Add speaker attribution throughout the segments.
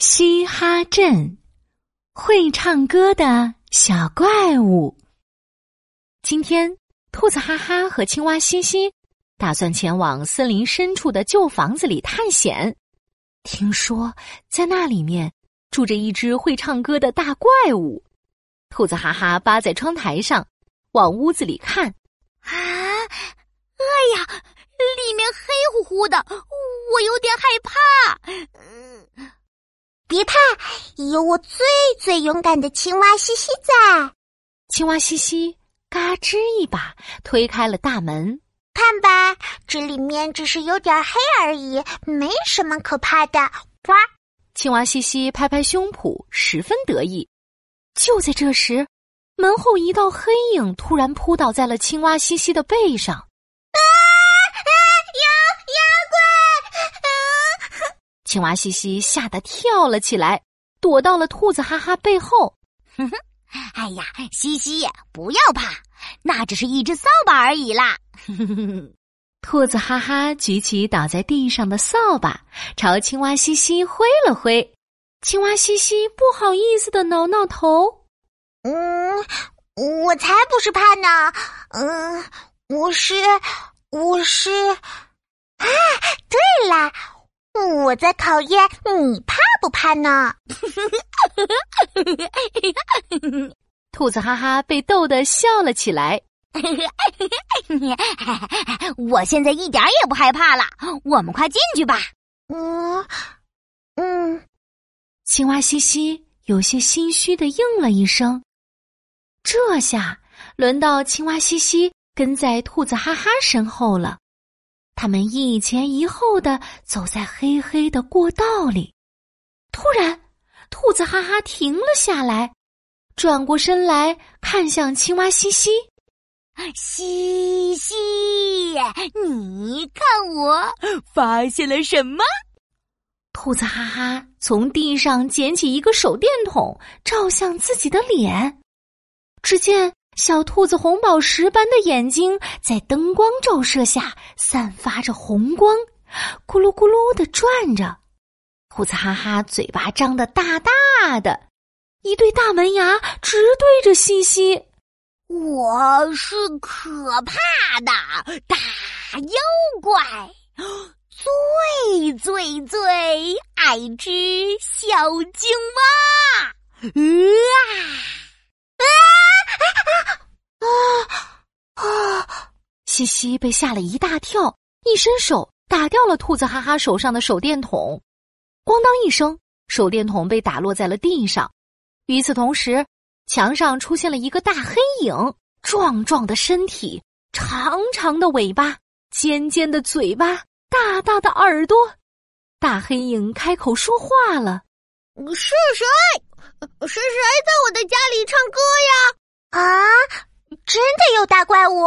Speaker 1: 嘻哈镇，会唱歌的小怪物。今天，兔子哈哈和青蛙西西打算前往森林深处的旧房子里探险。听说在那里面住着一只会唱歌的大怪物。兔子哈哈扒在窗台上，往屋子里看。
Speaker 2: 啊，哎呀，里面黑乎乎的，我有点害怕。
Speaker 3: 嗯。别怕，有我最最勇敢的青蛙西西在。
Speaker 1: 青蛙西西嘎吱一把推开了大门，
Speaker 3: 看吧，这里面只是有点黑而已，没什么可怕的。呱！
Speaker 1: 青蛙西西拍拍胸脯，十分得意。就在这时，门后一道黑影突然扑倒在了青蛙西西的背上。青蛙西西吓得跳了起来，躲到了兔子哈哈背后。
Speaker 2: 哼哼，哎呀，西西不要怕，那只是一只扫把而已啦。
Speaker 1: 哼哼哼兔子哈哈举起倒在地上的扫把，朝青蛙西西挥了挥。青蛙西西不好意思的挠挠头。
Speaker 3: 嗯，我才不是怕呢。嗯，我是，我是。啊，对了。我在考验你怕不怕呢？
Speaker 1: 兔子哈哈被逗得笑了起来。
Speaker 2: 我现在一点也不害怕了，我们快进去吧。
Speaker 3: 嗯嗯，
Speaker 1: 青蛙西西有些心虚的应了一声。这下轮到青蛙西西跟在兔子哈哈身后了。他们一前一后的走在黑黑的过道里，突然，兔子哈哈停了下来，转过身来看向青蛙西西：“
Speaker 2: 西西，你看我发现了什么？”
Speaker 1: 兔子哈哈从地上捡起一个手电筒，照向自己的脸，只见。小兔子红宝石般的眼睛在灯光照射下散发着红光，咕噜咕噜的转着。兔子哈哈嘴巴张得大大的，一对大门牙直对着西西。
Speaker 2: 我是可怕的大妖怪，最最最爱吃小青蛙。啊！
Speaker 1: 西西被吓了一大跳，一伸手打掉了兔子哈哈手上的手电筒，咣当一声，手电筒被打落在了地上。与此同时，墙上出现了一个大黑影，壮壮的身体，长长的尾巴，尖尖的嘴巴，大大的耳朵。大黑影开口说话了：“
Speaker 2: 是谁？是谁在我的家里唱歌呀？”
Speaker 3: 啊，真的有大怪物！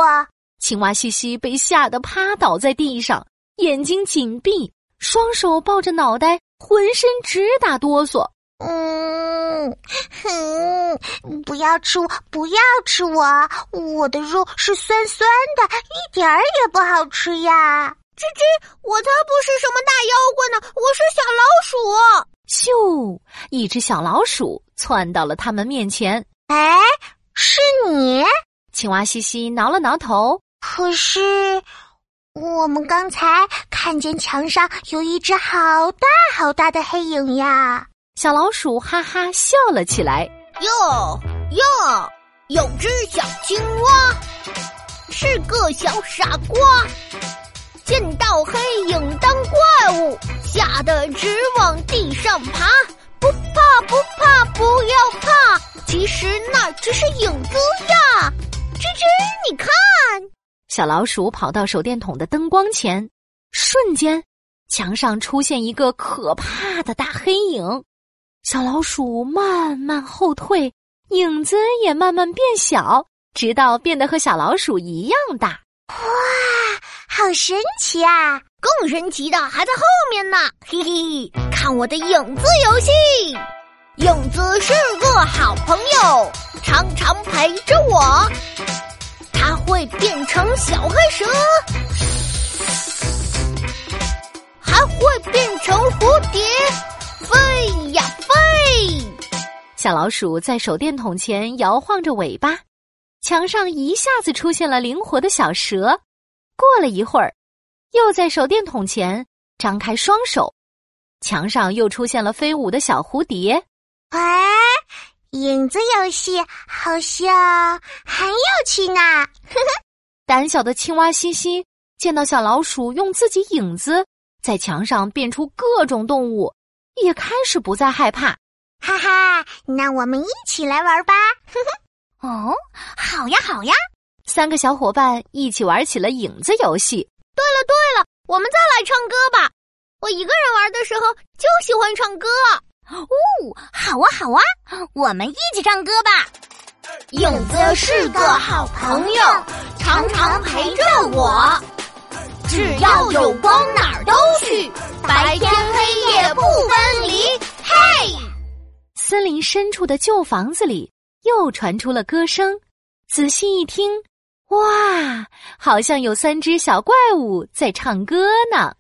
Speaker 1: 青蛙西西被吓得趴倒在地上，眼睛紧闭，双手抱着脑袋，浑身直打哆嗦。
Speaker 3: 嗯，哼，不要吃我，不要吃我，我的肉是酸酸的，一点儿也不好吃呀！
Speaker 2: 吱吱，我才不是什么大妖怪呢，我是小老鼠。
Speaker 1: 咻，一只小老鼠窜到了他们面前。
Speaker 3: 哎，是你？
Speaker 1: 青蛙西西挠了挠头。
Speaker 3: 可是，我们刚才看见墙上有一只好大好大的黑影呀！
Speaker 1: 小老鼠哈哈笑了起来。
Speaker 2: 哟哟，有只小青蛙，是个小傻瓜，见到黑影当怪物，吓得直往地上爬。不怕不怕，不要怕，其实那只是影子呀！吱吱，你看。
Speaker 1: 小老鼠跑到手电筒的灯光前，瞬间，墙上出现一个可怕的大黑影。小老鼠慢慢后退，影子也慢慢变小，直到变得和小老鼠一样大。
Speaker 3: 哇，好神奇啊！
Speaker 2: 更神奇的还在后面呢！嘿嘿，看我的影子游戏！影子是个好朋友，常常陪着我。它会变成小黑蛇，还会变成蝴蝶，飞呀飞
Speaker 1: 小老鼠在手电筒前摇晃着尾巴，墙上一下子出现了灵活的小蛇。过了一会儿，又在手电筒前张开双手，墙上又出现了飞舞的小蝴蝶。
Speaker 3: 哎，影子游戏好像很有趣呢！呵呵。
Speaker 1: 胆小的青蛙西西见到小老鼠用自己影子在墙上变出各种动物，也开始不再害怕。
Speaker 3: 哈哈，那我们一起来玩吧！呵
Speaker 2: 呵。哦，好呀，好呀。
Speaker 1: 三个小伙伴一起玩起了影子游戏。
Speaker 2: 对了对了，我们再来唱歌吧！我一个人玩的时候就喜欢唱歌。
Speaker 3: 哦，好啊好啊，我们一起唱歌吧！
Speaker 2: 影子是个好朋友，常常陪着我。只要有光，哪儿都去，白天黑夜不分离。嘿！
Speaker 1: 森林深处的旧房子里又传出了歌声，仔细一听。哇，好像有三只小怪物在唱歌呢。